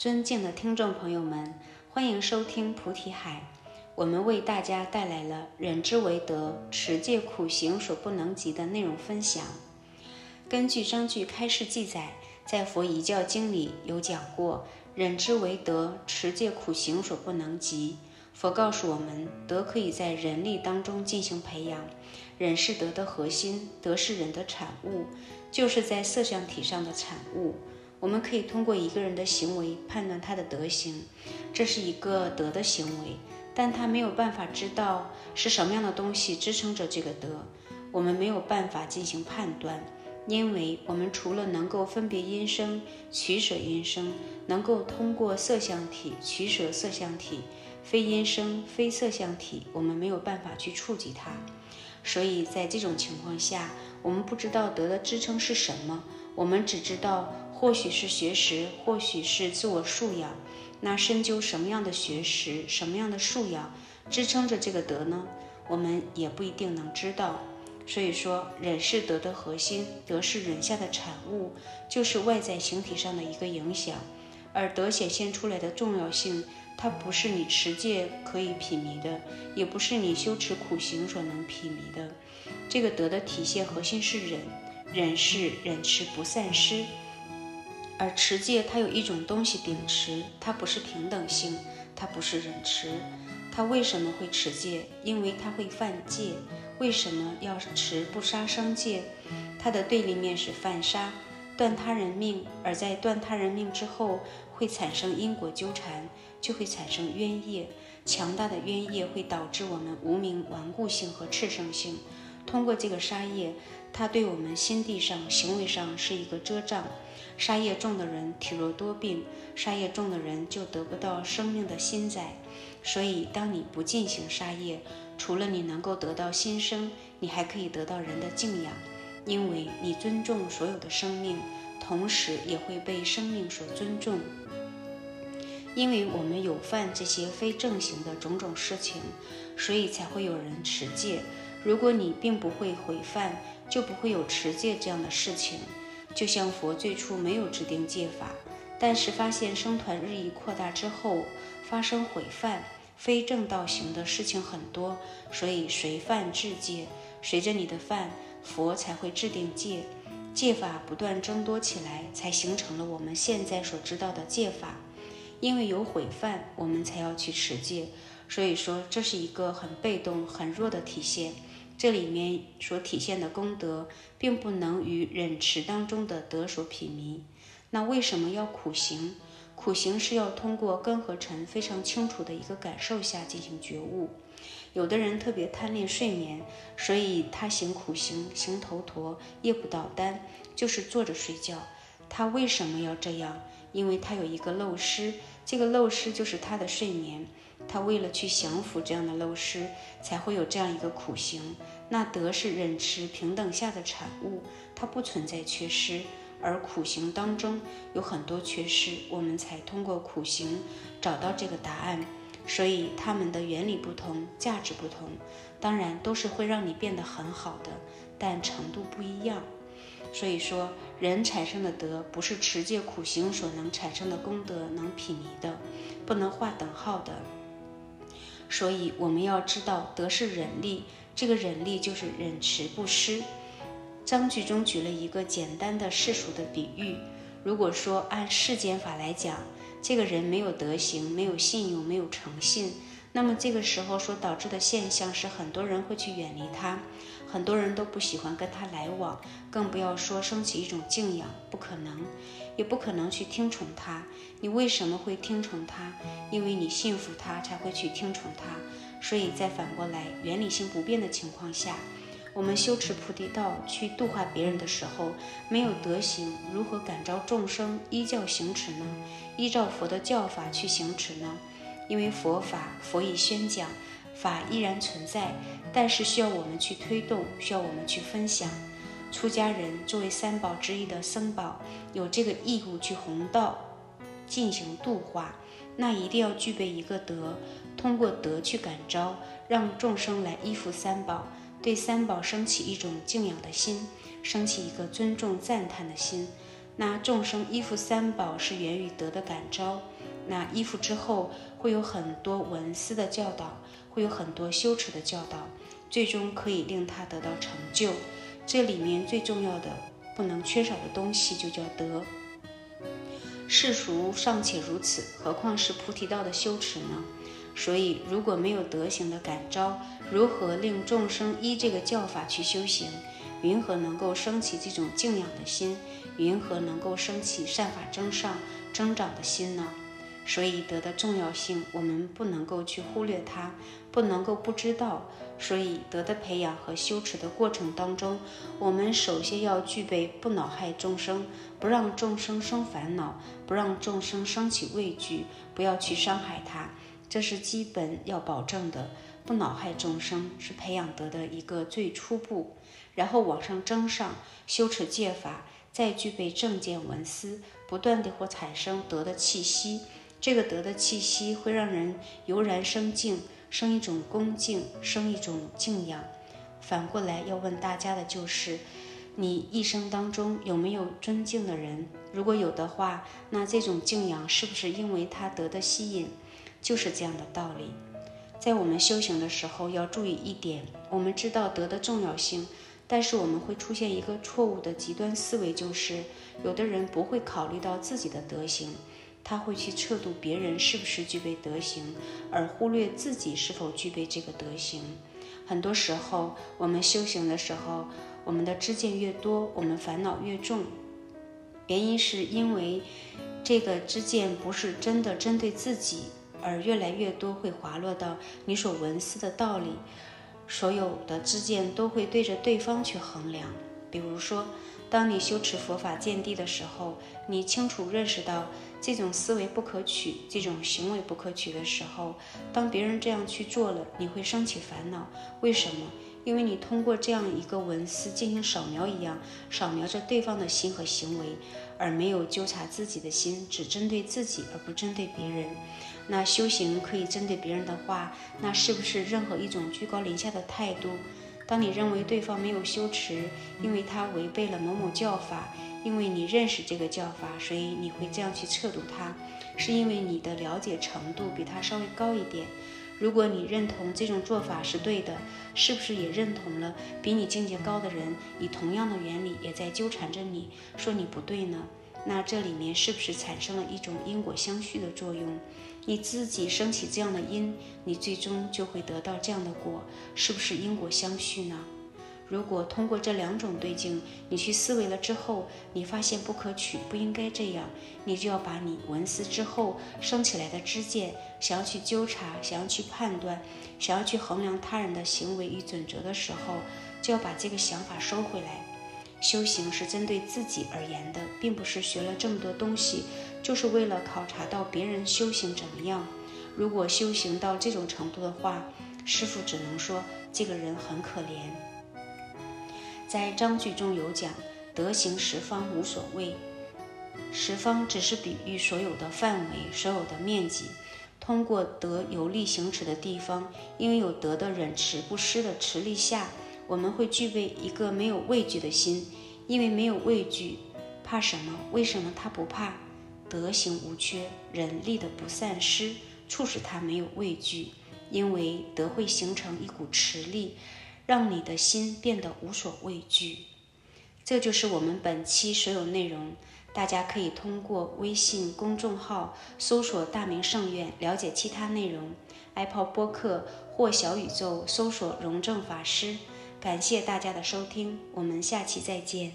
尊敬的听众朋友们，欢迎收听菩提海。我们为大家带来了“忍之为德，持戒苦行所不能及”的内容分享。根据章句开示记载，在佛遗教经里有讲过“忍之为德，持戒苦行所不能及”。佛告诉我们，德可以在人力当中进行培养，忍是德的核心，德是人的产物，就是在色相体上的产物。我们可以通过一个人的行为判断他的德行，这是一个德的行为，但他没有办法知道是什么样的东西支撑着这个德，我们没有办法进行判断，因为我们除了能够分别音声、取舍音声，能够通过色相体取舍色相体，非音声、非色相体，我们没有办法去触及它，所以在这种情况下，我们不知道德的支撑是什么，我们只知道。或许是学识，或许是自我素养。那深究什么样的学识，什么样的素养支撑着这个德呢？我们也不一定能知道。所以说，忍是德的核心，德是忍下的产物，就是外在形体上的一个影响。而德显现出来的重要性，它不是你持戒可以匹迷的，也不是你修持苦行所能匹迷的。这个德的体现核心是忍，忍是忍持不散失。而持戒，它有一种东西顶持，它不是平等性，它不是忍持。它为什么会持戒？因为它会犯戒。为什么要持不杀生戒？它的对立面是犯杀，断他人命。而在断他人命之后，会产生因果纠缠，就会产生冤业。强大的冤业会导致我们无名顽固性和炽盛性。通过这个杀业，它对我们心地上、行为上是一个遮障。杀业重的人体弱多病，杀业重的人就得不到生命的心在。所以，当你不进行杀业，除了你能够得到新生，你还可以得到人的敬仰，因为你尊重所有的生命，同时也会被生命所尊重。因为我们有犯这些非正行的种种事情，所以才会有人持戒。如果你并不会毁犯，就不会有持戒这样的事情。就像佛最初没有制定戒法，但是发现僧团日益扩大之后，发生毁犯、非正道行的事情很多，所以随犯制戒。随着你的犯，佛才会制定戒，戒法不断增多起来，才形成了我们现在所知道的戒法。因为有毁犯，我们才要去持戒。所以说，这是一个很被动、很弱的体现。这里面所体现的功德，并不能与忍持当中的德所匹敌。那为什么要苦行？苦行是要通过根和尘非常清楚的一个感受下进行觉悟。有的人特别贪恋睡眠，所以他行苦行，行头陀，夜不倒单，就是坐着睡觉。他为什么要这样？因为他有一个陋师，这个陋师就是他的睡眠。他为了去降服这样的陋师，才会有这样一个苦行。那德是忍持平等下的产物，它不存在缺失，而苦行当中有很多缺失，我们才通过苦行找到这个答案。所以它们的原理不同，价值不同，当然都是会让你变得很好的，但程度不一样。所以说，人产生的德不是持戒苦行所能产生的功德能匹敌的，不能划等号的。所以我们要知道，德是忍力，这个忍力就是忍持不失。章句中举了一个简单的世俗的比喻，如果说按世间法来讲，这个人没有德行，没有信用，没有诚信，那么这个时候所导致的现象是，很多人会去远离他，很多人都不喜欢跟他来往，更不要说升起一种敬仰，不可能。也不可能去听从他。你为什么会听从他？因为你信服他，才会去听从他。所以再反过来，原理性不变的情况下，我们修持菩提道去度化别人的时候，没有德行，如何感召众生依教行持呢？依照佛的教法去行持呢？因为佛法佛已宣讲，法依然存在，但是需要我们去推动，需要我们去分享。出家人作为三宝之一的僧宝，有这个义务去弘道，进行度化，那一定要具备一个德，通过德去感召，让众生来依附三宝，对三宝升起一种敬仰的心，升起一个尊重赞叹的心。那众生依附三宝是源于德的感召，那依附之后会有很多文思的教导，会有很多修持的教导，最终可以令他得到成就。这里面最重要的、不能缺少的东西就叫德。世俗尚且如此，何况是菩提道的修持呢？所以，如果没有德行的感召，如何令众生依这个教法去修行？云何能够升起这种敬仰的心？云何能够升起善法增上、增长的心呢？所以德的重要性，我们不能够去忽略它，不能够不知道。所以德的培养和修持的过程当中，我们首先要具备不恼害众生，不让众生生烦恼，不让众生升起畏惧，不要去伤害他，这是基本要保证的。不恼害众生是培养德的一个最初步，然后往上增上，修持戒法，再具备正见闻思，不断的或产生德的气息。这个德的气息会让人油然生敬。生一种恭敬，生一种敬仰。反过来要问大家的就是：你一生当中有没有尊敬的人？如果有的话，那这种敬仰是不是因为他德的吸引？就是这样的道理。在我们修行的时候要注意一点：我们知道德的重要性，但是我们会出现一个错误的极端思维，就是有的人不会考虑到自己的德行。他会去测度别人是不是具备德行，而忽略自己是否具备这个德行。很多时候，我们修行的时候，我们的知见越多，我们烦恼越重。原因是因为这个知见不是真的针对自己，而越来越多会滑落到你所闻思的道理。所有的知见都会对着对方去衡量。比如说，当你修持佛法见地的时候，你清楚认识到。这种思维不可取，这种行为不可取的时候，当别人这样去做了，你会升起烦恼。为什么？因为你通过这样一个文思进行扫描一样，扫描着对方的心和行为，而没有纠察自己的心，只针对自己而不针对别人。那修行可以针对别人的话，那是不是任何一种居高临下的态度？当你认为对方没有修持，因为他违背了某某教法。因为你认识这个教法，所以你会这样去测度他，是因为你的了解程度比他稍微高一点。如果你认同这种做法是对的，是不是也认同了比你境界高的人以同样的原理也在纠缠着你说你不对呢？那这里面是不是产生了一种因果相续的作用？你自己升起这样的因，你最终就会得到这样的果，是不是因果相续呢？如果通过这两种对境，你去思维了之后，你发现不可取，不应该这样，你就要把你闻思之后升起来的知见，想要去纠察，想要去判断，想要去衡量他人的行为与准则的时候，就要把这个想法收回来。修行是针对自己而言的，并不是学了这么多东西就是为了考察到别人修行怎么样。如果修行到这种程度的话，师傅只能说这个人很可怜。在章句中有讲，德行十方无所谓，十方只是比喻所有的范围、所有的面积。通过德有力行持的地方，因为有德的忍持不失的持力下，我们会具备一个没有畏惧的心。因为没有畏惧，怕什么？为什么他不怕？德行无缺，忍力的不散失，促使他没有畏惧。因为德会形成一股持力。让你的心变得无所畏惧，这就是我们本期所有内容。大家可以通过微信公众号搜索“大明圣院”了解其他内容；Apple 播客或小宇宙搜索“荣正法师”。感谢大家的收听，我们下期再见。